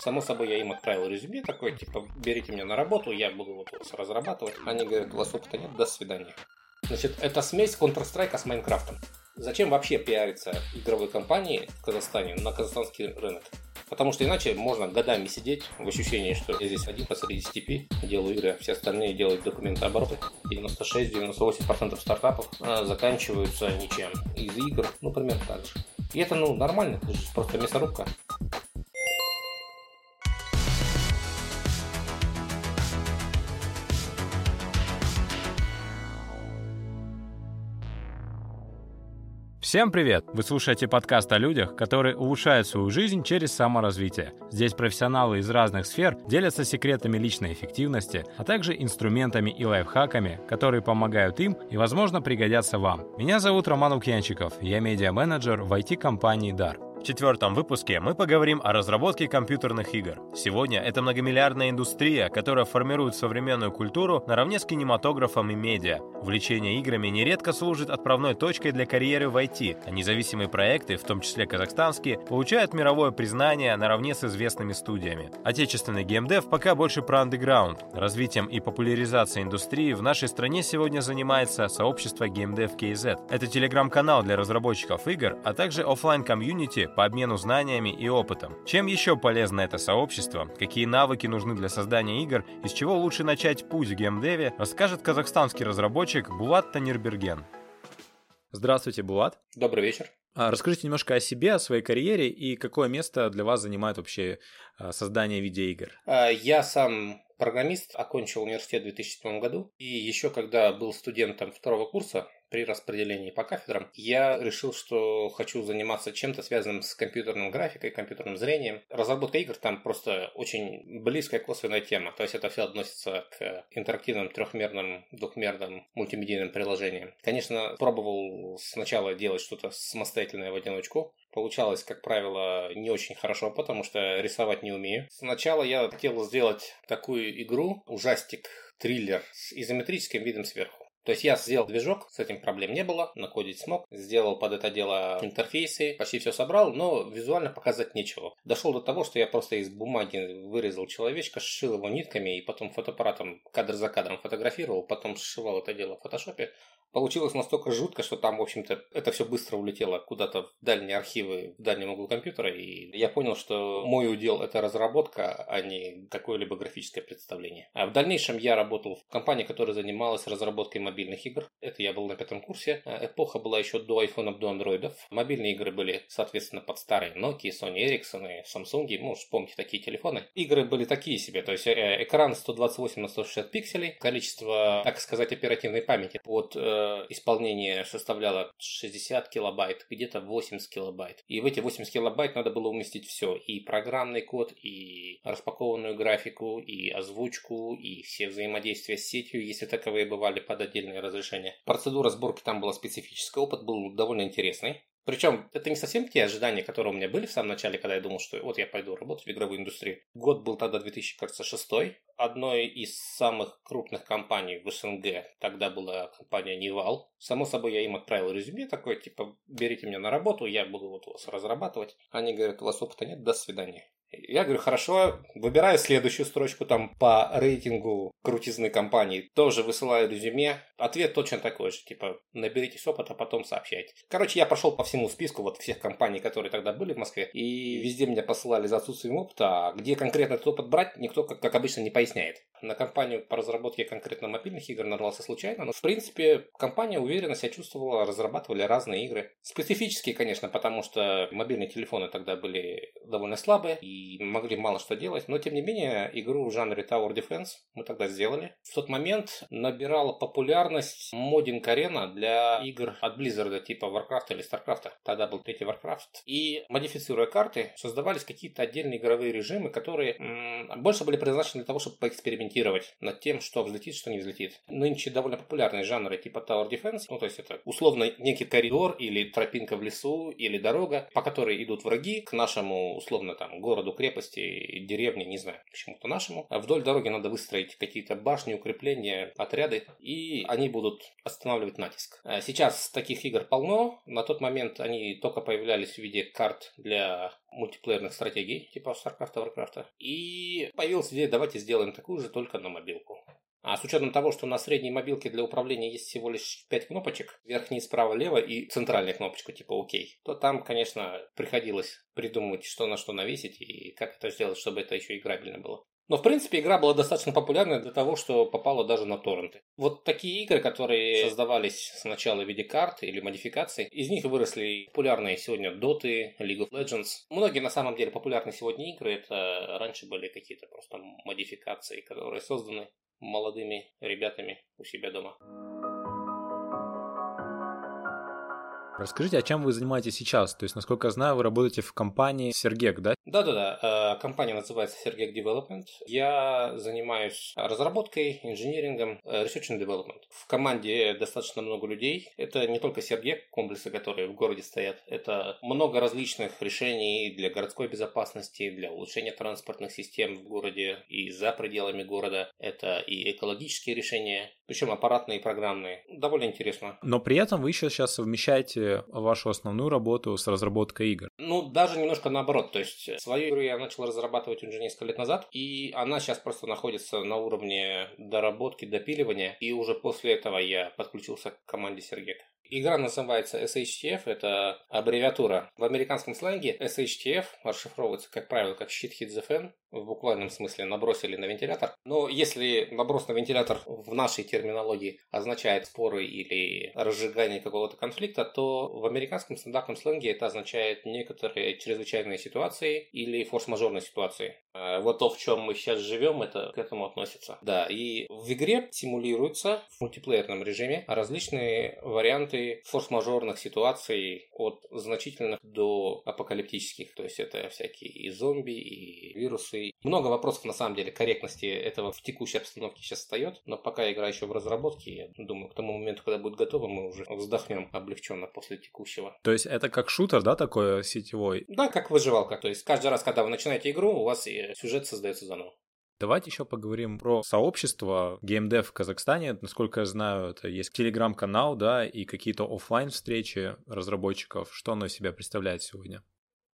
Само собой, я им отправил резюме такой, типа, берите меня на работу, я буду вот разрабатывать. Они говорят, у вас опыта нет, до свидания. Значит, это смесь Counter-Strike с Майнкрафтом. Зачем вообще пиариться игровой компании в Казахстане на казахстанский рынок? Потому что иначе можно годами сидеть в ощущении, что я здесь один посреди степи, делаю игры, а все остальные делают документообороты. 96-98% стартапов а, заканчиваются ничем из игр, ну, примерно так же. И это, ну, нормально, это же просто мясорубка. Всем привет! Вы слушаете подкаст о людях, которые улучшают свою жизнь через саморазвитие. Здесь профессионалы из разных сфер делятся секретами личной эффективности, а также инструментами и лайфхаками, которые помогают им и, возможно, пригодятся вам. Меня зовут Роман Лукьянчиков, я медиа-менеджер в IT-компании DAR. В четвертом выпуске мы поговорим о разработке компьютерных игр. Сегодня это многомиллиардная индустрия, которая формирует современную культуру наравне с кинематографом и медиа. Увлечение играми нередко служит отправной точкой для карьеры в IT, а независимые проекты, в том числе казахстанские, получают мировое признание наравне с известными студиями. Отечественный геймдев пока больше про андеграунд. Развитием и популяризацией индустрии в нашей стране сегодня занимается сообщество GameDev KZ. Это телеграм-канал для разработчиков игр, а также офлайн комьюнити по обмену знаниями и опытом. Чем еще полезно это сообщество, какие навыки нужны для создания игр и с чего лучше начать путь в геймдеве, расскажет казахстанский разработчик Булат Танирберген. Здравствуйте, Булат. Добрый вечер. А, расскажите немножко о себе, о своей карьере и какое место для вас занимает вообще а, создание видеоигр. А, я сам программист, окончил университет в 2007 году. И еще когда был студентом второго курса, при распределении по кафедрам, я решил, что хочу заниматься чем-то связанным с компьютерной графикой, компьютерным зрением. Разработка игр там просто очень близкая косвенная тема. То есть это все относится к интерактивным трехмерным, двухмерным мультимедийным приложениям. Конечно, пробовал сначала делать что-то самостоятельное в одиночку. Получалось, как правило, не очень хорошо, потому что рисовать не умею. Сначала я хотел сделать такую игру, ужастик, триллер с изометрическим видом сверху. То есть я сделал движок, с этим проблем не было, накодить смог, сделал под это дело интерфейсы, почти все собрал, но визуально показать нечего. Дошел до того, что я просто из бумаги вырезал человечка, сшил его нитками и потом фотоаппаратом кадр за кадром фотографировал, потом сшивал это дело в фотошопе. Получилось настолько жутко, что там, в общем-то, это все быстро улетело куда-то в дальние архивы, в дальнем углу компьютера, и я понял, что мой удел – это разработка, а не какое-либо графическое представление. А в дальнейшем я работал в компании, которая занималась разработкой мобильных игр. Это я был на пятом курсе. А эпоха была еще до айфонов, до андроидов. Мобильные игры были, соответственно, под старые Nokia, Sony Ericsson и Samsung. Может, помните такие телефоны. Игры были такие себе. То есть э, экран 128 на 160 пикселей. Количество, так сказать, оперативной памяти под э, исполнение составляло 60 килобайт, где-то 80 килобайт. И в эти 80 килобайт надо было уместить все. И программный код, и распакованную графику, и озвучку, и все взаимодействия с сетью, если таковые бывали под отдельно отдельное разрешение. Процедура сборки там была специфическая, опыт был довольно интересный. Причем это не совсем те ожидания, которые у меня были в самом начале, когда я думал, что вот я пойду работать в игровую индустрию. Год был тогда 2006. Одной из самых крупных компаний в СНГ тогда была компания Nival. Само собой, я им отправил резюме такой, типа, берите меня на работу, я буду вот вас разрабатывать. Они говорят, у вас опыта нет, до свидания. Я говорю, хорошо, выбираю следующую строчку там по рейтингу крутизны компании. Тоже высылаю резюме. Ответ точно такой же, типа, наберитесь опыта, потом сообщайте. Короче, я пошел по всему списку вот всех компаний, которые тогда были в Москве, и везде меня посылали за отсутствием опыта, а где конкретно этот опыт брать, никто, как, как обычно, не поясняет. На компанию по разработке конкретно мобильных игр нарвался случайно, но, в принципе, компания уверенно себя чувствовала, разрабатывали разные игры. Специфические, конечно, потому что мобильные телефоны тогда были довольно слабые, и могли мало что делать, но тем не менее игру в жанре Tower Defense мы тогда сделали. В тот момент набирала популярность модинг арена для игр от Blizzard типа Warcraft или Starcraft. Тогда был третий Warcraft. И модифицируя карты, создавались какие-то отдельные игровые режимы, которые м- больше были предназначены для того, чтобы поэкспериментировать над тем, что взлетит, что не взлетит. Нынче довольно популярные жанры типа Tower Defense, ну то есть это условно некий коридор или тропинка в лесу или дорога, по которой идут враги к нашему условно там городу, крепости, деревне, не знаю, к чему-то нашему. А вдоль дороги надо выстроить какие-то башни, укрепления, отряды, и они будут останавливать натиск. А сейчас таких игр полно. На тот момент они только появлялись в виде карт для мультиплеерных стратегий, типа StarCraft, Warcraft. И появилась идея, давайте сделаем такую же, только на мобилку. А с учетом того, что на средней мобилке для управления есть всего лишь 5 кнопочек, верхний справа, лево и центральная кнопочка типа ОК, то там, конечно, приходилось придумывать, что на что навесить и как это сделать, чтобы это еще играбельно было. Но, в принципе, игра была достаточно популярной для того, что попала даже на торренты. Вот такие игры, которые создавались сначала в виде карт или модификаций, из них выросли популярные сегодня Dota, League of Legends. Многие, на самом деле, популярные сегодня игры, это раньше были какие-то просто модификации, которые созданы молодыми ребятами у себя дома. Расскажите, а чем вы занимаетесь сейчас? То есть, насколько я знаю, вы работаете в компании Сергек, да? Да-да-да. Э, компания называется Сергек Development. Я занимаюсь разработкой, инжинирингом, э, research and development. В команде достаточно много людей. Это не только Сергек, комплексы, которые в городе стоят. Это много различных решений для городской безопасности, для улучшения транспортных систем в городе и за пределами города. Это и экологические решения, причем аппаратные и программные. Довольно интересно. Но при этом вы еще сейчас совмещаете вашу основную работу с разработкой игр? Ну, даже немножко наоборот. То есть свою игру я начал разрабатывать уже несколько лет назад, и она сейчас просто находится на уровне доработки, допиливания, и уже после этого я подключился к команде Сергека. Игра называется SHTF, это аббревиатура. В американском сленге SHTF расшифровывается, как правило, как Shit Hit the Fan, в буквальном смысле набросили на вентилятор. Но если наброс на вентилятор в нашей терминологии означает споры или разжигание какого-то конфликта, то в американском стандартном сленге это означает некоторые чрезвычайные ситуации или форс-мажорные ситуации. А вот то, в чем мы сейчас живем, это к этому относится. Да, и в игре симулируются в мультиплеерном режиме различные варианты форс-мажорных ситуаций от значительных до апокалиптических. То есть это всякие и зомби, и вирусы. Много вопросов на самом деле корректности этого в текущей обстановке сейчас встает, но пока игра еще в разработке, я думаю, к тому моменту, когда будет готова, мы уже вздохнем облегченно после текущего. То есть это как шутер, да, такой сетевой? Да, как выживалка. То есть каждый раз, когда вы начинаете игру, у вас сюжет создается заново. Давайте еще поговорим про сообщество геймдев в Казахстане. Насколько я знаю, это есть телеграм-канал, да, и какие-то офлайн встречи разработчиков. Что оно из себя представляет сегодня?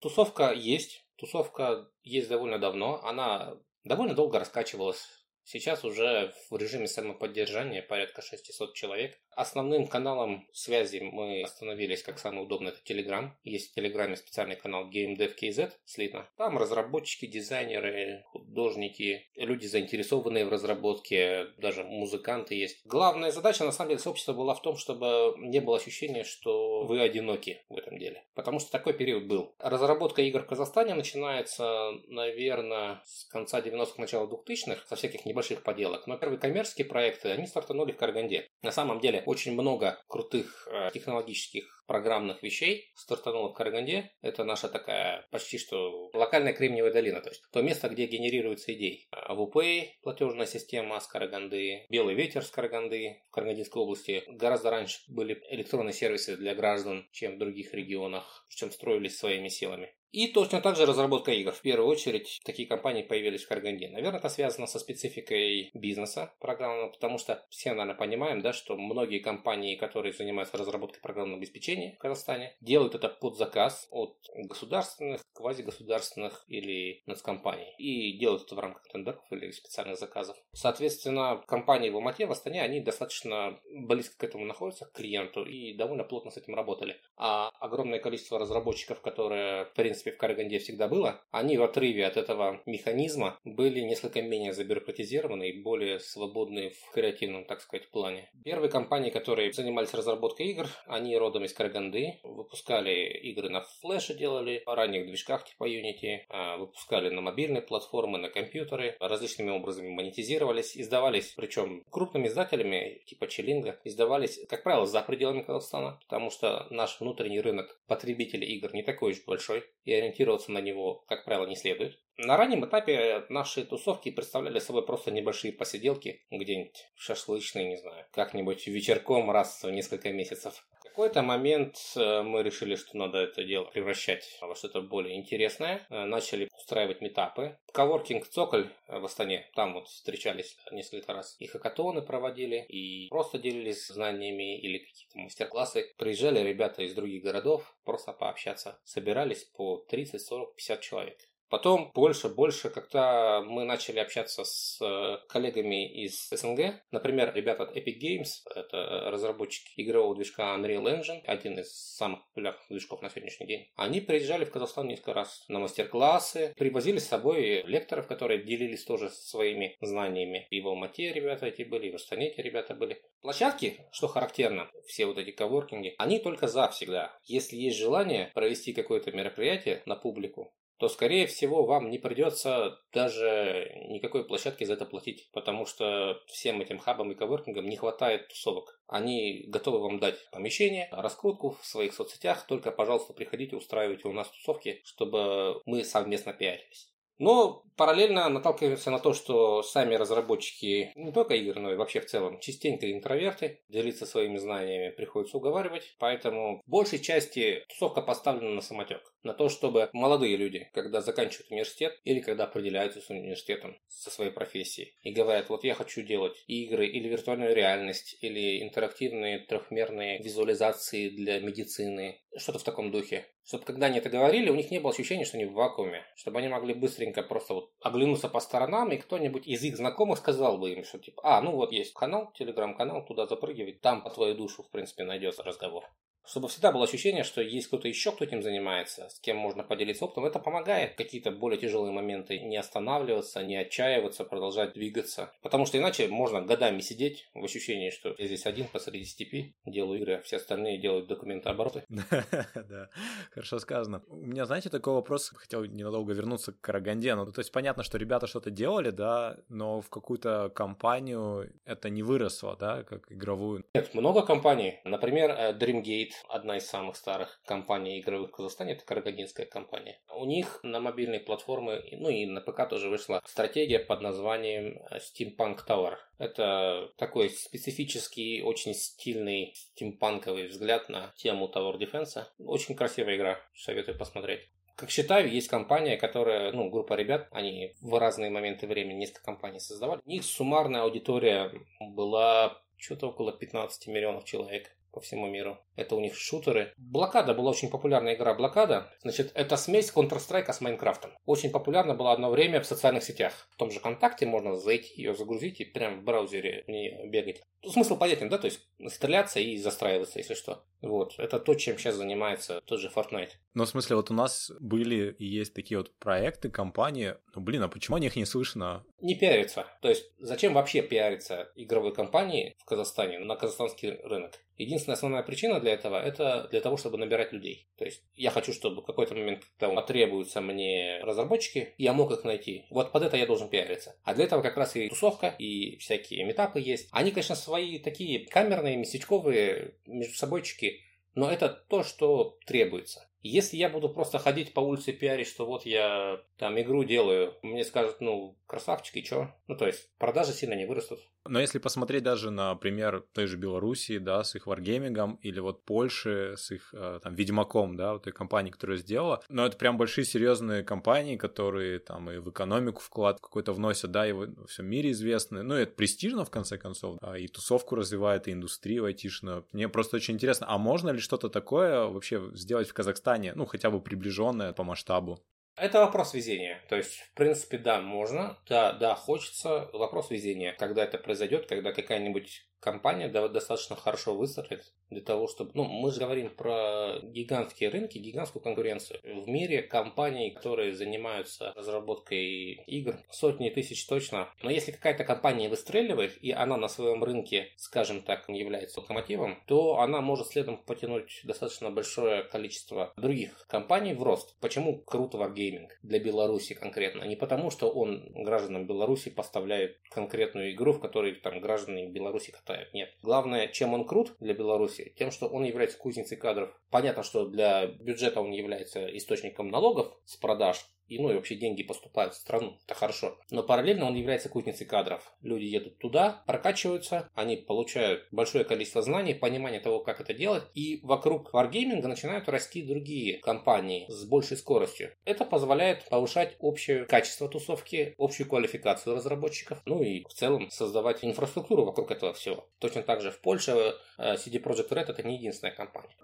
Тусовка есть. Тусовка есть довольно давно. Она довольно долго раскачивалась. Сейчас уже в режиме самоподдержания порядка 600 человек. Основным каналом связи мы остановились как самый удобный, это Telegram. Есть в Телеграме специальный канал GameDevKZ слитно. Там разработчики, дизайнеры, художники, люди заинтересованные в разработке, даже музыканты есть. Главная задача, на самом деле, сообщества была в том, чтобы не было ощущения, что вы одиноки в этом деле. Потому что такой период был. Разработка игр в Казахстане начинается, наверное, с конца 90-х, начала 2000-х, со всяких небольших поделок. Но первые коммерческие проекты, они стартанули в Караганде. На самом деле, очень много крутых э, технологических программных вещей стартануло в Караганде. Это наша такая почти что локальная Кремниевая долина, то есть то место, где генерируются идеи. AWPay, платежная система с Караганды, Белый ветер с Караганды в Карагандинской области. Гораздо раньше были электронные сервисы для граждан, чем в других регионах, причем строились своими силами. И точно так же разработка игр. В первую очередь такие компании появились в Караганде. Наверное, это связано со спецификой бизнеса программного, потому что все, наверное, понимаем, да, что многие компании, которые занимаются разработкой программного обеспечения в Казахстане, делают это под заказ от государственных, квазигосударственных или нацкомпаний. И делают это в рамках тендеров или специальных заказов. Соответственно, компании в Алмате, в Астане, они достаточно близко к этому находятся, к клиенту, и довольно плотно с этим работали. А огромное количество разработчиков, которые, в принципе, принципе, в Караганде всегда было, они в отрыве от этого механизма были несколько менее забюрократизированы и более свободны в креативном, так сказать, плане. Первые компании, которые занимались разработкой игр, они родом из Караганды, выпускали игры на флеше, делали, в ранних движках типа Unity, а, выпускали на мобильные платформы, на компьютеры, различными образами монетизировались, издавались, причем крупными издателями, типа Челинга, издавались, как правило, за пределами Казахстана, потому что наш внутренний рынок потребителей игр не такой уж большой, и ориентироваться на него, как правило, не следует. На раннем этапе наши тусовки представляли собой просто небольшие посиделки, где-нибудь шашлычные, не знаю, как-нибудь вечерком раз в несколько месяцев. Какой-то момент э, мы решили, что надо это дело превращать во что-то более интересное. Э, начали устраивать метапы. Коворкинг «Цоколь» в Астане. Там вот встречались несколько раз. И хакатоны проводили, и просто делились знаниями или какие-то мастер-классы. Приезжали ребята из других городов просто пообщаться. Собирались по 30, 40, 50 человек. Потом больше, больше, когда мы начали общаться с э, коллегами из СНГ, например, ребята от Epic Games, это разработчики игрового движка Unreal Engine, один из самых популярных движков на сегодняшний день, они приезжали в Казахстан несколько раз на мастер-классы, привозили с собой лекторов, которые делились тоже своими знаниями. И в Алмате ребята эти были, и в Астане эти ребята были. Площадки, что характерно, все вот эти коворкинги, они только за всегда. Если есть желание провести какое-то мероприятие на публику, то, скорее всего, вам не придется даже никакой площадки за это платить, потому что всем этим хабам и коворкингам не хватает тусовок. Они готовы вам дать помещение, раскрутку в своих соцсетях, только, пожалуйста, приходите, устраивайте у нас тусовки, чтобы мы совместно пиарились. Но параллельно наталкиваемся на то, что сами разработчики, не только игр, но и вообще в целом, частенько интроверты, делиться своими знаниями приходится уговаривать, поэтому в большей части тусовка поставлена на самотек. На то, чтобы молодые люди, когда заканчивают университет или когда определяются с университетом, со своей профессией, и говорят, вот я хочу делать игры или виртуальную реальность, или интерактивные трехмерные визуализации для медицины, что-то в таком духе. Чтобы когда они это говорили, у них не было ощущения, что они в вакууме. Чтобы они могли быстренько просто вот оглянуться по сторонам, и кто-нибудь из их знакомых сказал бы им, что типа, а, ну вот есть канал, телеграм-канал, туда запрыгивай, там по твою душу, в принципе, найдется разговор чтобы всегда было ощущение, что есть кто-то еще, кто этим занимается, с кем можно поделиться опытом. Это помогает какие-то более тяжелые моменты не останавливаться, не отчаиваться, продолжать двигаться. Потому что иначе можно годами сидеть в ощущении, что я здесь один посреди степи, делаю игры, а все остальные делают документы обороты. Да, хорошо сказано. У меня, знаете, такой вопрос, хотел ненадолго вернуться к Караганде. Ну, то есть понятно, что ребята что-то делали, да, но в какую-то компанию это не выросло, да, как игровую. Нет, много компаний. Например, э, Dreamgate, одна из самых старых компаний игровых в Казахстане, это карагандинская компания. У них на мобильной платформы, ну и на ПК тоже вышла стратегия под названием э, Steampunk Tower. Это такой специфический, очень стильный стимпанковый взгляд на тему Tower Defense. Очень красивая игра, советую посмотреть. Как считаю, есть компания, которая, ну, группа ребят, они в разные моменты времени несколько компаний создавали. У них суммарная аудитория была что-то около 15 миллионов человек по всему миру. Это у них шутеры. Блокада была очень популярная игра Блокада. Значит, это смесь Counter-Strike с Майнкрафтом. Очень популярна была одно время в социальных сетях. В том же ВКонтакте можно зайти, ее загрузить и прямо в браузере в ней бегать. Смысл понятен, да? То есть стреляться и застраиваться, если что. Вот. Это то, чем сейчас занимается тот же Fortnite. Но в смысле, вот у нас были и есть такие вот проекты, компании. Ну, блин, а почему о них не слышно? Не пиариться. То есть, зачем вообще пиариться игровой компании в Казахстане на казахстанский рынок? Единственная основная причина для этого – это для того, чтобы набирать людей. То есть я хочу, чтобы в какой-то момент, когда потребуются мне разработчики, я мог их найти. Вот под это я должен пиариться. А для этого как раз и тусовка, и всякие метапы есть. Они, конечно, свои такие камерные, местечковые, между собойчики, но это то, что требуется. Если я буду просто ходить по улице пиарить, что вот я там игру делаю, мне скажут, ну, красавчики, чё? Ну, то есть продажи сильно не вырастут. Но если посмотреть даже на пример той же Белоруссии, да, с их варгеймингом, или вот Польши с их э, там Ведьмаком, да, вот той компании, которая сделала, но это прям большие серьезные компании, которые там и в экономику вклад какой-то вносят, да, и во всем мире известны. Ну, это престижно, в конце концов, и тусовку развивает, и индустрию айтишную. Мне просто очень интересно, а можно ли что-то такое вообще сделать в Казахстане, ну, хотя бы приближенное по масштабу? Это вопрос везения. То есть, в принципе, да, можно, да, да, хочется. Вопрос везения. Когда это произойдет, когда какая-нибудь компания достаточно хорошо выстрелит для того, чтобы... Ну, мы же говорим про гигантские рынки, гигантскую конкуренцию. В мире компаний, которые занимаются разработкой игр, сотни тысяч точно. Но если какая-то компания выстреливает, и она на своем рынке, скажем так, является локомотивом, то она может следом потянуть достаточно большое количество других компаний в рост. Почему круто Wargaming для Беларуси конкретно? Не потому, что он гражданам Беларуси поставляет конкретную игру, в которой там граждане Беларуси катают. Нет. Главное, чем он крут для Беларуси, тем, что он является кузницей кадров. Понятно, что для бюджета он является источником налогов с продаж, и, ну и вообще деньги поступают в страну, это хорошо. Но параллельно он является кузницей кадров. Люди едут туда, прокачиваются, они получают большое количество знаний, понимание того, как это делать, и вокруг варгейминга начинают расти другие компании с большей скоростью. Это позволяет повышать общее качество тусовки, общую квалификацию разработчиков, ну и в целом создавать инфраструктуру вокруг этого всего. Точно так же в Польше э, CD Projekt Red это не единственная компания.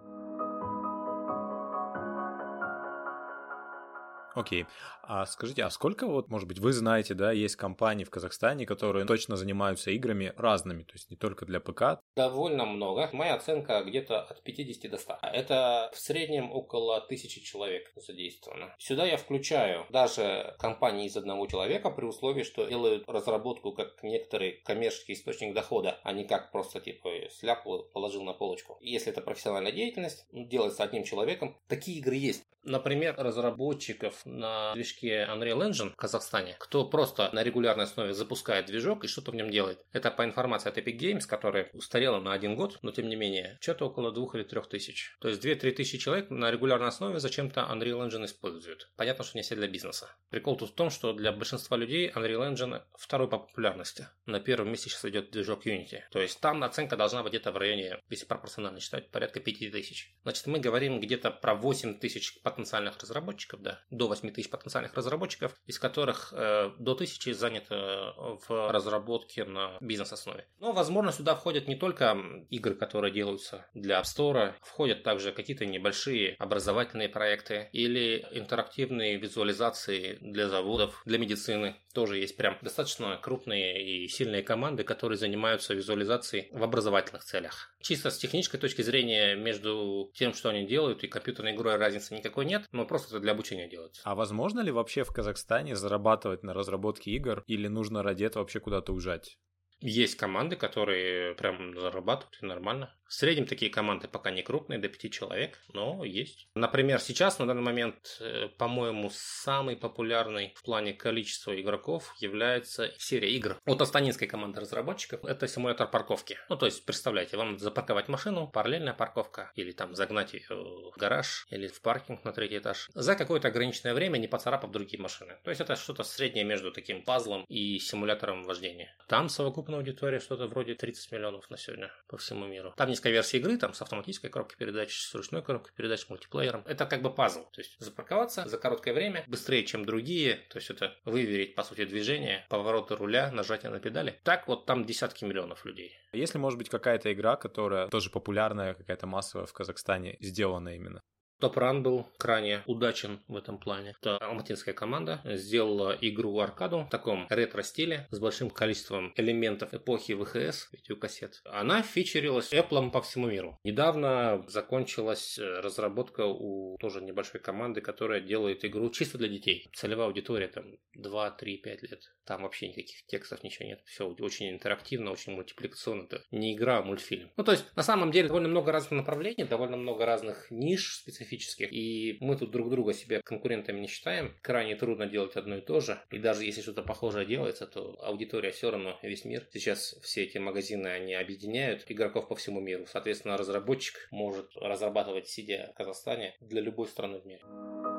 Окей. А скажите, а сколько вот, может быть, вы знаете, да, есть компании в Казахстане, которые точно занимаются играми разными, то есть не только для ПК? Довольно много. Моя оценка где-то от 50 до 100. Это в среднем около тысячи человек задействовано. Сюда я включаю даже компании из одного человека при условии, что делают разработку как некоторый коммерческий источник дохода, а не как просто типа сляпу положил на полочку. Если это профессиональная деятельность, делается одним человеком. Такие игры есть. Например, разработчиков на движке Unreal Engine в Казахстане, кто просто на регулярной основе запускает движок и что-то в нем делает. Это по информации от Epic Games, которая устарела на один год, но тем не менее, что-то около двух или трех тысяч. То есть 2-3 тысячи человек на регулярной основе зачем-то Unreal Engine используют. Понятно, что не все для бизнеса. Прикол тут в том, что для большинства людей Unreal Engine второй по популярности. На первом месте сейчас идет движок Unity. То есть там оценка должна быть где-то в районе, если пропорционально считать, порядка 5 тысяч. Значит, мы говорим где-то про 8 тысяч потенциальных разработчиков, да, до 8 тысяч потенциальных разработчиков, из которых э, до 1000 занято в разработке на бизнес-основе. Но, возможно, сюда входят не только игры, которые делаются для App Store, входят также какие-то небольшие образовательные проекты или интерактивные визуализации для заводов, для медицины. Тоже есть прям достаточно крупные и сильные команды, которые занимаются визуализацией в образовательных целях. Чисто с технической точки зрения между тем, что они делают, и компьютерной игрой разницы никакой нет, но просто это для обучения делается. А возможно ли вообще в Казахстане зарабатывать на разработке игр или нужно ради этого вообще куда-то уезжать? Есть команды, которые прям зарабатывают нормально. В среднем такие команды пока не крупные, до 5 человек, но есть. Например, сейчас на данный момент, э, по-моему, самый популярный в плане количества игроков является серия игр от астанинской команды разработчиков. Это симулятор парковки. Ну, то есть, представляете, вам запарковать машину, параллельная парковка, или там загнать ее в гараж, или в паркинг на третий этаж, за какое-то ограниченное время, не поцарапав другие машины. То есть, это что-то среднее между таким пазлом и симулятором вождения. Там совокупная аудитория что-то вроде 30 миллионов на сегодня по всему миру. Там не несколько версий игры, там с автоматической коробкой передач, с ручной коробкой передач, с мультиплеером. Это как бы пазл. То есть запарковаться за короткое время, быстрее, чем другие. То есть это выверить, по сути, движение, повороты руля, нажатие на педали. Так вот там десятки миллионов людей. Если, может быть, какая-то игра, которая тоже популярная, какая-то массовая в Казахстане, сделана именно? Топ-ран был крайне удачен в этом плане. Это алматинская команда сделала игру-аркаду в таком ретро-стиле с большим количеством элементов эпохи ВХС, видеокассет. Она фичерилась Apple по всему миру. Недавно закончилась э, разработка у тоже небольшой команды, которая делает игру чисто для детей. Целевая аудитория там 2, 3, 5 лет. Там вообще никаких текстов, ничего нет. Все очень интерактивно, очень мультипликационно. Это не игра, а мультфильм. Ну, то есть, на самом деле, довольно много разных направлений, довольно много разных ниш специфических специфических. И мы тут друг друга себя конкурентами не считаем. Крайне трудно делать одно и то же. И даже если что-то похожее делается, то аудитория все равно весь мир. Сейчас все эти магазины, они объединяют игроков по всему миру. Соответственно, разработчик может разрабатывать, сидя в Казахстане, для любой страны в мире.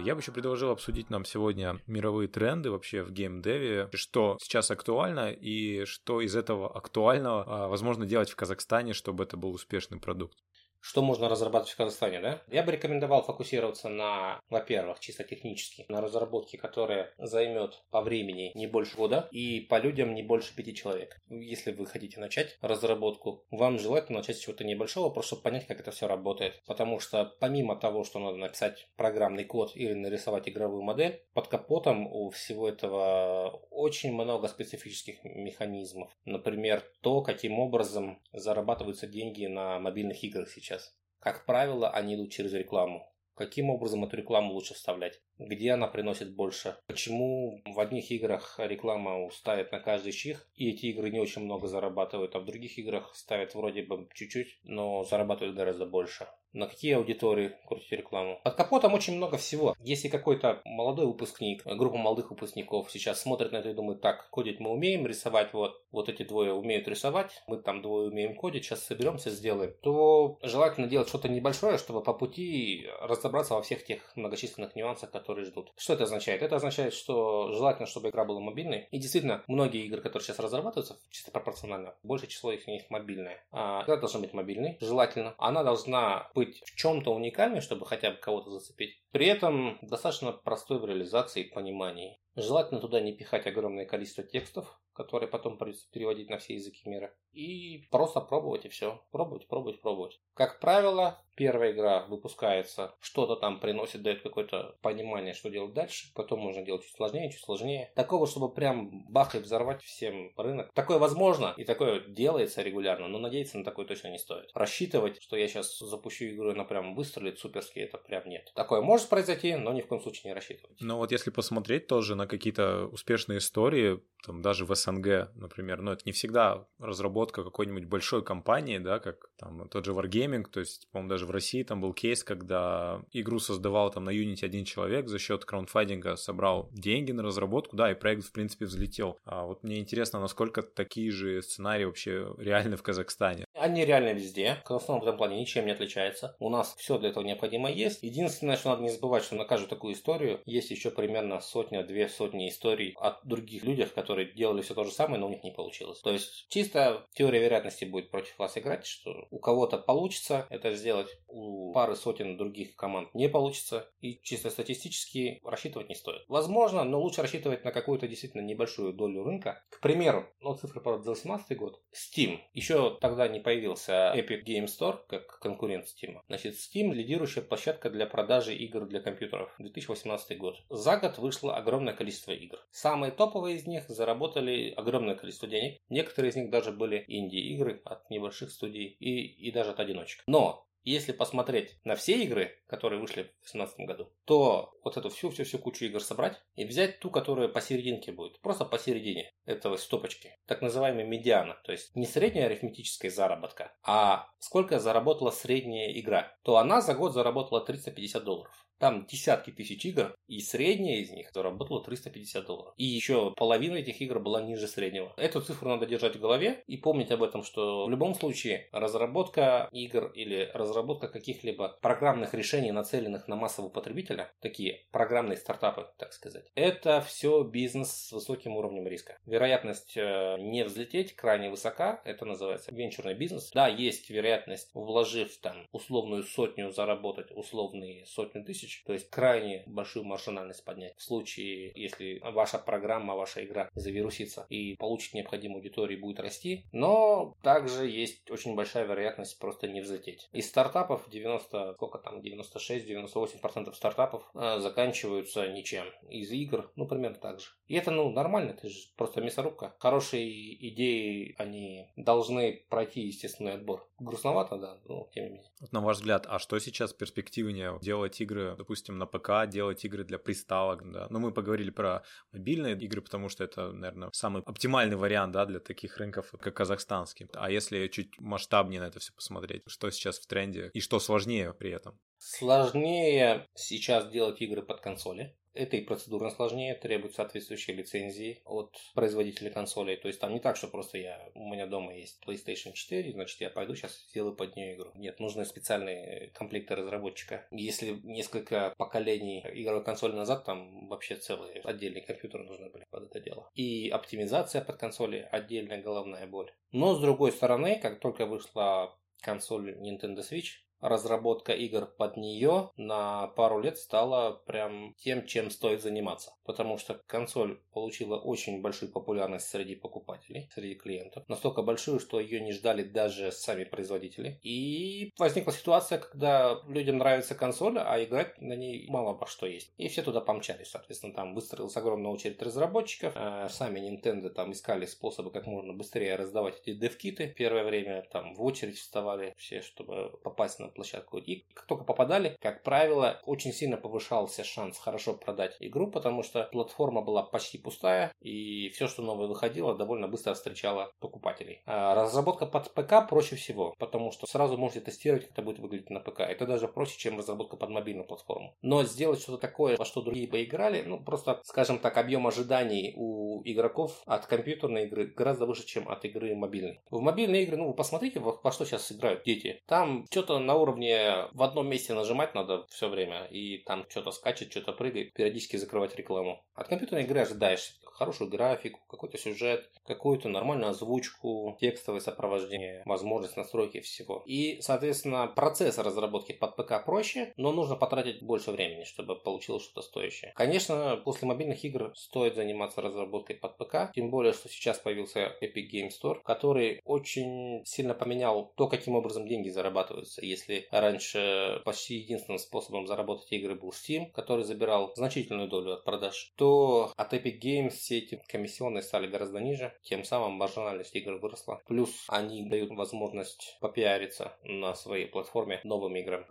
Я бы еще предложил обсудить нам сегодня мировые тренды вообще в геймдеве, что сейчас актуально и что из этого актуального а, возможно делать в Казахстане, чтобы это был успешный продукт что можно разрабатывать в Казахстане, да? Я бы рекомендовал фокусироваться на, во-первых, чисто технически, на разработке, которая займет по времени не больше года и по людям не больше пяти человек. Если вы хотите начать разработку, вам желательно начать с чего-то небольшого, просто чтобы понять, как это все работает. Потому что помимо того, что надо написать программный код или нарисовать игровую модель, под капотом у всего этого очень много специфических механизмов. Например, то, каким образом зарабатываются деньги на мобильных играх сейчас сейчас. Как правило, они идут через рекламу. Каким образом эту рекламу лучше вставлять? Где она приносит больше? Почему в одних играх реклама ставит на каждый чих, и эти игры не очень много зарабатывают, а в других играх ставят вроде бы чуть-чуть, но зарабатывают гораздо больше? на какие аудитории крутить рекламу. Под капотом очень много всего. Если какой-то молодой выпускник, группа молодых выпускников сейчас смотрит на это и думает, так, кодить мы умеем, рисовать вот, вот эти двое умеют рисовать, мы там двое умеем кодить, сейчас соберемся, сделаем, то желательно делать что-то небольшое, чтобы по пути разобраться во всех тех многочисленных нюансах, которые ждут. Что это означает? Это означает, что желательно, чтобы игра была мобильной. И действительно, многие игры, которые сейчас разрабатываются, чисто пропорционально, большее число их них мобильное. Игра должна быть мобильной, желательно. Она должна быть в чем-то уникальной, чтобы хотя бы кого-то зацепить. При этом достаточно простой в реализации и понимании. Желательно туда не пихать огромное количество текстов, которые потом придется переводить на все языки мира. И просто пробовать и все. Пробовать, пробовать, пробовать. Как правило, первая игра выпускается, что-то там приносит, дает какое-то понимание, что делать дальше. Потом можно делать чуть сложнее, чуть сложнее. Такого, чтобы прям бах и взорвать всем рынок. Такое возможно и такое делается регулярно, но надеяться на такое точно не стоит. Рассчитывать, что я сейчас запущу игру и она прям выстрелит суперски, это прям нет. Такое может произойти, но ни в коем случае не рассчитывать. Но вот если посмотреть тоже на какие-то успешные истории, там даже в СНГ, например, но это не всегда разработка какой-нибудь большой компании, да, как там тот же Wargaming, то есть, по-моему, даже в России там был кейс, когда игру создавал там на Unity один человек, за счет краундфандинга собрал деньги на разработку, да, и проект, в принципе, взлетел. А вот мне интересно, насколько такие же сценарии вообще реальны в Казахстане. Они реально везде. Казахстан в этом плане ничем не отличается. У нас все для этого необходимо есть. Единственное, что надо не забывать, что на каждую такую историю есть еще примерно сотня-две сотни историй от других людей, которые делали все то же самое, но у них не получилось. То есть чисто теория вероятности будет против вас играть, что у кого-то получится это сделать, у пары сотен других команд не получится. И чисто статистически рассчитывать не стоит. Возможно, но лучше рассчитывать на какую-то действительно небольшую долю рынка. К примеру, ну цифры, правда, за 2018 год. Steam. Еще тогда не появился Epic Game Store, как конкурент Steam. Значит, Steam лидирующая площадка для продажи игр для компьютеров. 2018 год. За год вышло огромное количество игр. Самые топовые из них заработали огромное количество денег. Некоторые из них даже были инди-игры от небольших студий и, и даже от одиночек. Но если посмотреть на все игры, которые вышли в 2018 году, то вот эту всю-всю-всю кучу игр собрать и взять ту, которая посерединке будет. Просто посередине этого стопочки. Так называемая медиана. То есть не средняя арифметическая заработка, а сколько заработала средняя игра. То она за год заработала 350 долларов. Там десятки тысяч игр, и средняя из них заработала 350 долларов. И еще половина этих игр была ниже среднего. Эту цифру надо держать в голове и помнить об этом, что в любом случае разработка игр или разработка каких-либо программных решений, нацеленных на массового потребителя, такие программные стартапы, так сказать, это все бизнес с высоким уровнем риска. Вероятность э, не взлететь крайне высока, это называется венчурный бизнес. Да, есть вероятность, вложив там условную сотню, заработать условные сотню тысяч, тысяч, то есть крайне большую маржинальность поднять. В случае, если ваша программа, ваша игра завирусится и получит необходимую аудиторию будет расти, но также есть очень большая вероятность просто не взлететь. Из стартапов 90, сколько там, 96-98% стартапов э, заканчиваются ничем. Из игр, ну, примерно так же. И это, ну, нормально, это же просто мясорубка. Хорошие идеи, они должны пройти естественный отбор. Грустновато, да, но тем не менее. На ваш взгляд, а что сейчас перспективнее? Делать игры, допустим, на ПК, делать игры для приставок, да? Ну, мы поговорили про мобильные игры, потому что это, наверное, самый оптимальный вариант, да, для таких рынков, как казахстанский. А если чуть масштабнее на это все посмотреть, что сейчас в тренде и что сложнее при этом? Сложнее сейчас делать игры под консоли. Это и процедурно сложнее, требуют соответствующие лицензии от производителя консолей. То есть там не так, что просто я, у меня дома есть PlayStation 4, значит я пойду сейчас сделаю под нее игру. Нет, нужны специальные комплекты разработчика. Если несколько поколений игровой консоли назад, там вообще целые отдельные компьютеры нужны были под это дело. И оптимизация под консоли отдельная головная боль. Но с другой стороны, как только вышла консоль Nintendo Switch, разработка игр под нее на пару лет стала прям тем, чем стоит заниматься. Потому что консоль получила очень большую популярность среди покупателей, среди клиентов. Настолько большую, что ее не ждали даже сами производители. И возникла ситуация, когда людям нравится консоль, а играть на ней мало во что есть. И все туда помчались. Соответственно, там выстроилась огромная очередь разработчиков. А сами Nintendo там искали способы, как можно быстрее раздавать эти девкиты. Первое время там в очередь вставали все, чтобы попасть на площадку. И как только попадали, как правило, очень сильно повышался шанс хорошо продать игру, потому что платформа была почти пустая, и все, что новое выходило, довольно быстро встречало покупателей. А разработка под ПК проще всего, потому что сразу можете тестировать, как это будет выглядеть на ПК. Это даже проще, чем разработка под мобильную платформу. Но сделать что-то такое, во что другие бы играли, ну просто, скажем так, объем ожиданий у игроков от компьютерной игры гораздо выше, чем от игры мобильной. В мобильные игры, ну вы посмотрите, во, во что сейчас играют дети. Там что-то на уровне в одном месте нажимать надо все время, и там что-то скачет, что-то прыгает, периодически закрывать рекламу. От компьютерной игры ожидаешь хорошую графику, какой-то сюжет, какую-то нормальную озвучку, текстовое сопровождение, возможность настройки всего. И, соответственно, процесс разработки под ПК проще, но нужно потратить больше времени, чтобы получилось что-то стоящее. Конечно, после мобильных игр стоит заниматься разработкой под ПК, тем более, что сейчас появился Epic Game Store, который очень сильно поменял то, каким образом деньги зарабатываются. Если раньше почти единственным способом заработать игры был Steam, который забирал значительную долю от продаж, то от Epic Games все эти комиссионные стали гораздо ниже, тем самым маржинальность игр выросла. Плюс они дают возможность попиариться на своей платформе новым играм.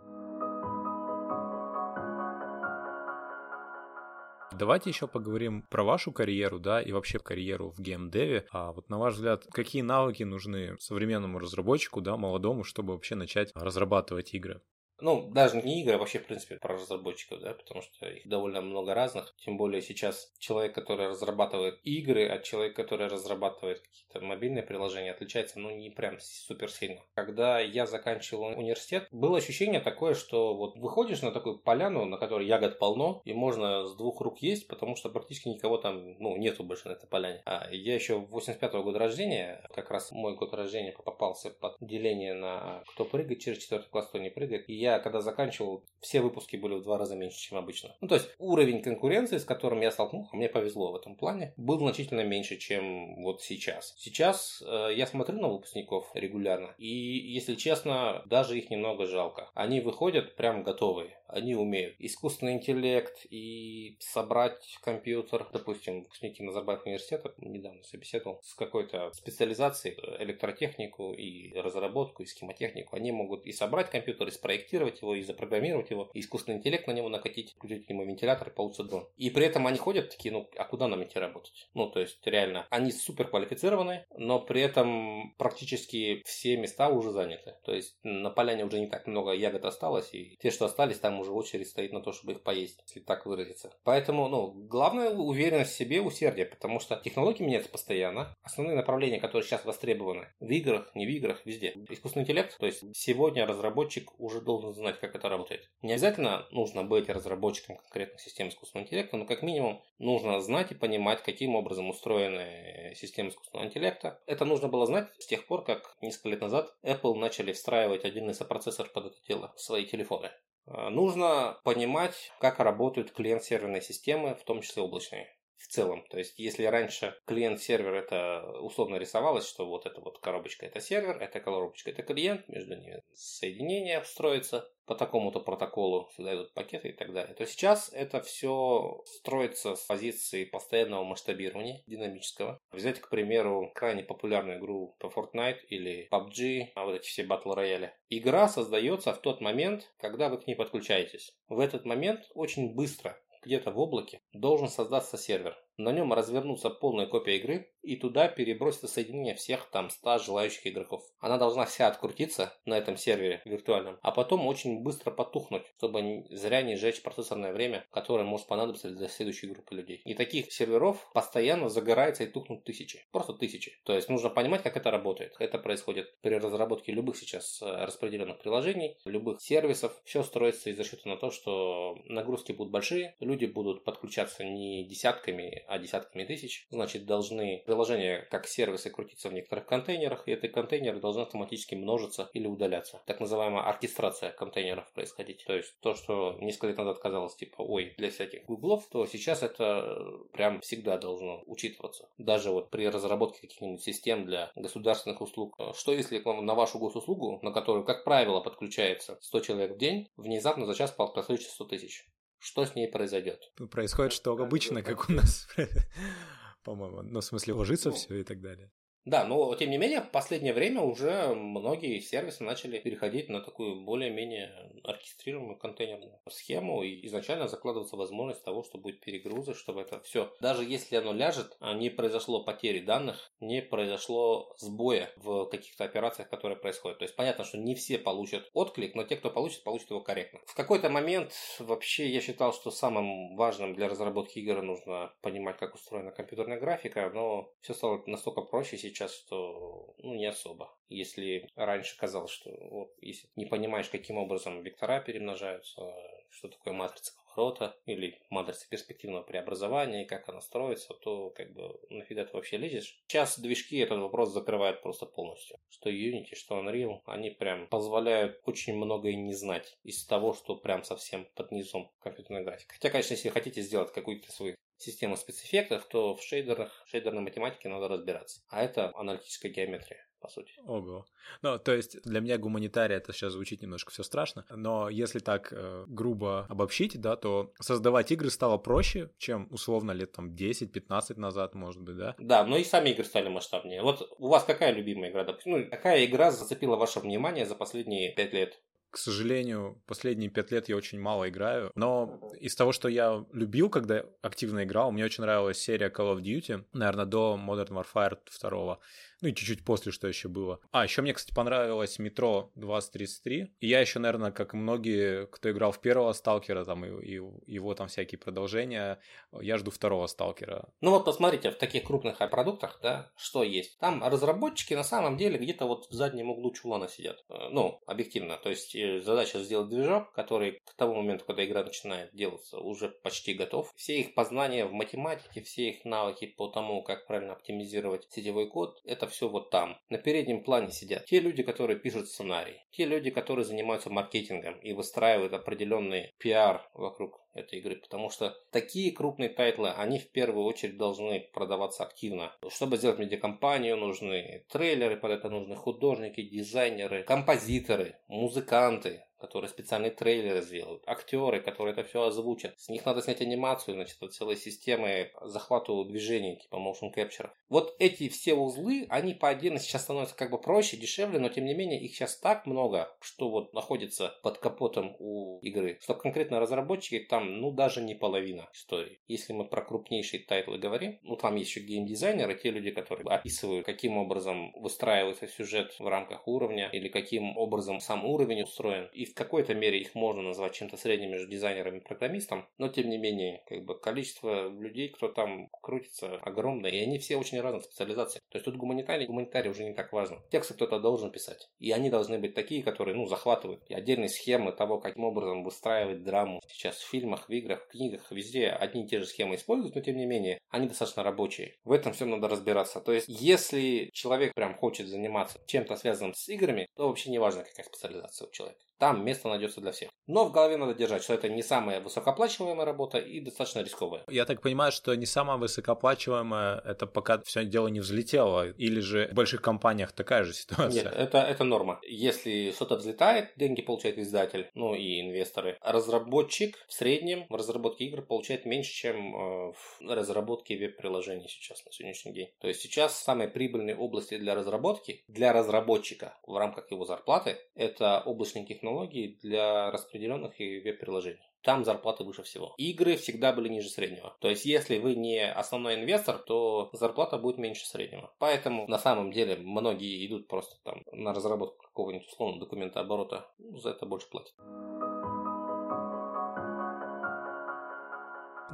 Давайте еще поговорим про вашу карьеру, да, и вообще карьеру в геймдеве. А вот на ваш взгляд, какие навыки нужны современному разработчику, да, молодому, чтобы вообще начать разрабатывать игры? Ну, даже не игры, а вообще, в принципе, про разработчиков, да, потому что их довольно много разных. Тем более сейчас человек, который разрабатывает игры, от человека, который разрабатывает какие-то мобильные приложения, отличается, ну, не прям супер сильно. Когда я заканчивал университет, было ощущение такое, что вот выходишь на такую поляну, на которой ягод полно, и можно с двух рук есть, потому что практически никого там, ну, нету больше на этой поляне. А я еще 85-го года рождения, как раз мой год рождения попался под деление на кто прыгает через четвертый класс, кто не прыгает, и я, когда заканчивал, все выпуски были в два раза меньше, чем обычно. Ну, то есть уровень конкуренции, с которым я столкнулся, мне повезло в этом плане, был значительно меньше, чем вот сейчас. Сейчас э, я смотрю на выпускников регулярно, и, если честно, даже их немного жалко. Они выходят прям готовые они умеют. Искусственный интеллект и собрать компьютер, допустим, выпускники Назарбаев университета, недавно собеседовал, с какой-то специализацией, электротехнику и разработку, и схемотехнику, они могут и собрать компьютер, и спроектировать его, и запрограммировать его, и искусственный интеллект на него накатить, включить ему вентилятор, и получится дрон. И при этом они ходят такие, ну, а куда нам идти работать? Ну, то есть, реально, они супер квалифицированы, но при этом практически все места уже заняты. То есть, на поляне уже не так много ягод осталось, и те, что остались, там уже очередь стоит на то, чтобы их поесть, если так выразиться. Поэтому, ну, главное уверенность в себе, усердие, потому что технологии меняются постоянно. Основные направления, которые сейчас востребованы в играх, не в играх, везде. Искусственный интеллект, то есть сегодня разработчик уже должен знать, как это работает. Не обязательно нужно быть разработчиком конкретных систем искусственного интеллекта, но как минимум нужно знать и понимать, каким образом устроены системы искусственного интеллекта. Это нужно было знать с тех пор, как несколько лет назад Apple начали встраивать отдельный сопроцессор под это дело в свои телефоны. А, нужно понимать, как работают клиент-серверные системы, в том числе облачные в целом. То есть, если раньше клиент-сервер это условно рисовалось, что вот эта вот коробочка это сервер, эта коробочка это клиент, между ними соединение строится по такому-то протоколу, сюда идут пакеты и так далее, то сейчас это все строится с позиции постоянного масштабирования динамического. Взять, к примеру, крайне популярную игру по Fortnite или PUBG, а вот эти все батл рояли. Игра создается в тот момент, когда вы к ней подключаетесь. В этот момент очень быстро где-то в облаке должен создаться сервер. На нем развернуться полная копия игры и туда перебросится соединение всех там 100 желающих игроков. Она должна вся открутиться на этом сервере виртуальном, а потом очень быстро потухнуть, чтобы зря не сжечь процессорное время, которое может понадобиться для следующей группы людей. И таких серверов постоянно загорается и тухнут тысячи. Просто тысячи. То есть нужно понимать, как это работает. Это происходит при разработке любых сейчас э, распределенных приложений, любых сервисов. Все строится из расчета на то, что нагрузки будут большие, люди будут подключаться не десятками, а десятками тысяч. Значит, должны приложения как сервисы крутиться в некоторых контейнерах, и эти контейнеры должны автоматически множиться или удаляться. Так называемая оркестрация контейнеров происходить. То есть то, что несколько лет назад казалось типа, ой, для всяких гуглов, то сейчас это прям всегда должно учитываться. Даже вот при разработке каких-нибудь систем для государственных услуг. Что если на вашу госуслугу, на которую, как правило, подключается 100 человек в день, внезапно за час подключится 100 тысяч? Что с ней произойдет? Происходит, что обычно, как у нас по-моему. Ну, в смысле, ложится ну, все и так далее. Да, но тем не менее, в последнее время уже многие сервисы начали переходить на такую более-менее оркестрируемую контейнерную схему и изначально закладываться возможность того, что будет перегрузы, чтобы это все, даже если оно ляжет, а не произошло потери данных, не произошло сбоя в каких-то операциях, которые происходят. То есть понятно, что не все получат отклик, но те, кто получит, получат его корректно. В какой-то момент вообще я считал, что самым важным для разработки игр нужно понимать, как устроена компьютерная графика, но все стало настолько проще сейчас сейчас, что ну, не особо. Если раньше казалось, что вот, если не понимаешь, каким образом вектора перемножаются, что такое матрица поворота или матрица перспективного преобразования и как она строится, то как бы нафига ты вообще лезешь. Сейчас движки этот вопрос закрывают просто полностью. Что Unity, что Unreal, они прям позволяют очень многое не знать из того, что прям совсем под низом компьютерной графики. Хотя, конечно, если хотите сделать какую-то свою систему спецэффектов, то в шейдерах, шейдерной математике надо разбираться. А это аналитическая геометрия по сути. Ого. Ну, то есть для меня гуманитария это сейчас звучит немножко все страшно, но если так э, грубо обобщить, да, то создавать игры стало проще, чем условно лет там 10-15 назад, может быть, да? Да, но и сами игры стали масштабнее. Вот у вас какая любимая игра? Допустим, ну, какая игра зацепила ваше внимание за последние 5 лет? К сожалению, последние пять лет я очень мало играю, но из того, что я любил, когда активно играл, мне очень нравилась серия Call of Duty, наверное, до Modern Warfare 2 ну и чуть-чуть после, что еще было. А, еще мне, кстати, понравилось метро 2033. И я еще, наверное, как и многие, кто играл в первого сталкера, там, и, и его там всякие продолжения, я жду второго сталкера. Ну вот посмотрите, в таких крупных продуктах, да, что есть. Там разработчики на самом деле где-то вот в заднем углу чулана сидят. Э, ну, объективно. То есть э, задача сделать движок, который к тому моменту, когда игра начинает делаться, уже почти готов. Все их познания в математике, все их навыки по тому, как правильно оптимизировать сетевой код, это все вот там. На переднем плане сидят те люди, которые пишут сценарий, те люди, которые занимаются маркетингом и выстраивают определенный пиар вокруг этой игры, потому что такие крупные тайтлы, они в первую очередь должны продаваться активно. Чтобы сделать медиакампанию, нужны трейлеры под это, нужны художники, дизайнеры, композиторы, музыканты, которые специальные трейлеры сделают, актеры, которые это все озвучат. С них надо снять анимацию, значит, от целой системы захвату движений, типа motion capture. Вот эти все узлы, они по отдельности сейчас становятся как бы проще, дешевле, но тем не менее их сейчас так много, что вот находится под капотом у игры, что конкретно разработчики там, ну, даже не половина истории. Если мы про крупнейшие тайтлы говорим, ну, там еще геймдизайнеры, те люди, которые описывают, каким образом выстраивается сюжет в рамках уровня, или каким образом сам уровень устроен. И в какой-то мере их можно назвать чем-то средним между дизайнером и программистом, но тем не менее, как бы количество людей, кто там крутится, огромное, и они все очень разных специализаций. То есть тут гуманитарий, гуманитарий уже не так важно. Тексты кто-то должен писать. И они должны быть такие, которые, ну, захватывают. И отдельные схемы того, каким образом выстраивать драму. Сейчас в фильмах, в играх, в книгах, везде одни и те же схемы используют, но тем не менее, они достаточно рабочие. В этом всем надо разбираться. То есть, если человек прям хочет заниматься чем-то связанным с играми, то вообще не важно, какая специализация у человека. Там место найдется для всех. Но в голове надо держать, что это не самая высокооплачиваемая работа и достаточно рисковая. Я так понимаю, что не самая высокооплачиваемая, это пока все дело не взлетело, или же в больших компаниях такая же ситуация? Нет, это, это норма. Если что-то взлетает, деньги получает издатель, ну и инвесторы. Разработчик в среднем в разработке игр получает меньше, чем э, в разработке веб-приложений сейчас на сегодняшний день. То есть сейчас самые прибыльные области для разработки, для разработчика в рамках его зарплаты, это облачные технологии для распределенных и веб-приложений там зарплаты выше всего. Игры всегда были ниже среднего. То есть, если вы не основной инвестор, то зарплата будет меньше среднего. Поэтому, на самом деле, многие идут просто там на разработку какого-нибудь условного документа оборота. За это больше платят.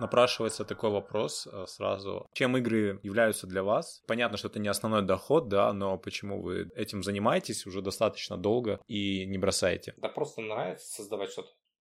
Напрашивается такой вопрос э, сразу. Чем игры являются для вас? Понятно, что это не основной доход, да, но почему вы этим занимаетесь уже достаточно долго и не бросаете? Да просто нравится создавать что-то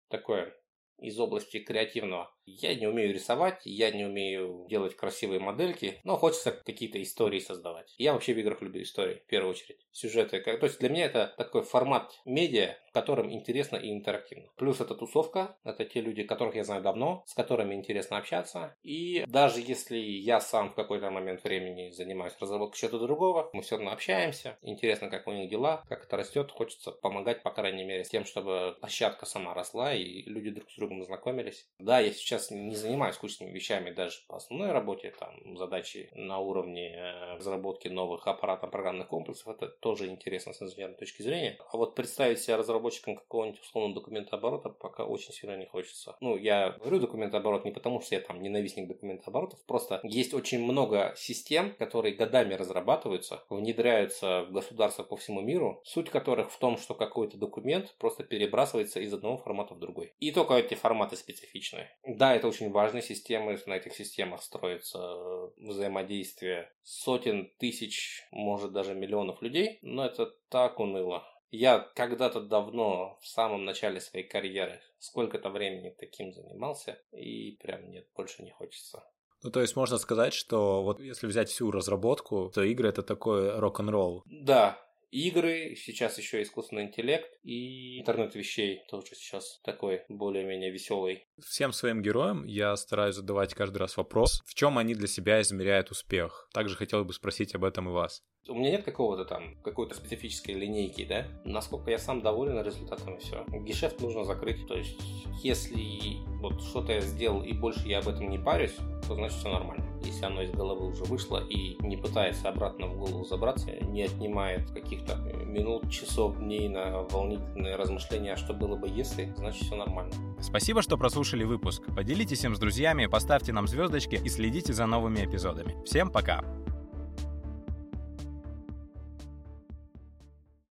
такое из области креативного. Я не умею рисовать, я не умею делать красивые модельки, но хочется какие-то истории создавать. Я вообще в играх люблю истории, в первую очередь. Сюжеты. То есть для меня это такой формат медиа, в котором интересно и интерактивно. Плюс это тусовка, это те люди, которых я знаю давно, с которыми интересно общаться. И даже если я сам в какой-то момент времени занимаюсь разработкой чего-то другого, мы все равно общаемся. Интересно, как у них дела, как это растет. Хочется помогать, по крайней мере, с тем, чтобы площадка сама росла и люди друг с другом знакомились. Да, я сейчас не занимаюсь скучными вещами даже по основной работе, там задачи на уровне э, разработки новых аппаратно-программных комплексов, это тоже интересно с инженерной точки зрения. А вот представить себя разработчиком какого-нибудь условного документа оборота пока очень сильно не хочется. Ну, я говорю документооборот не потому, что я там ненавистник документооборотов, просто есть очень много систем, которые годами разрабатываются, внедряются в государства по всему миру, суть которых в том, что какой-то документ просто перебрасывается из одного формата в другой. И только эти форматы специфичны. Да, это очень важные системы, на этих системах строится взаимодействие сотен тысяч, может даже миллионов людей, но это так уныло. Я когда-то давно, в самом начале своей карьеры, сколько-то времени таким занимался, и прям нет, больше не хочется. Ну, то есть можно сказать, что вот если взять всю разработку, то игры это такой рок-н-ролл. Да, игры, сейчас еще искусственный интеллект и интернет вещей тоже сейчас такой более-менее веселый. Всем своим героям я стараюсь задавать каждый раз вопрос, в чем они для себя измеряют успех. Также хотел бы спросить об этом и вас. У меня нет какого-то там, какой-то специфической линейки, да? Насколько я сам доволен результатом и все. Гешефт нужно закрыть. То есть, если вот что-то я сделал и больше я об этом не парюсь, то значит все нормально. Если оно из головы уже вышло и не пытается обратно в голову забраться, не отнимает каких-то минут, часов, дней на волнительные размышления, что было бы если, значит все нормально. Спасибо, что прослушали выпуск. Поделитесь им с друзьями, поставьте нам звездочки и следите за новыми эпизодами. Всем пока!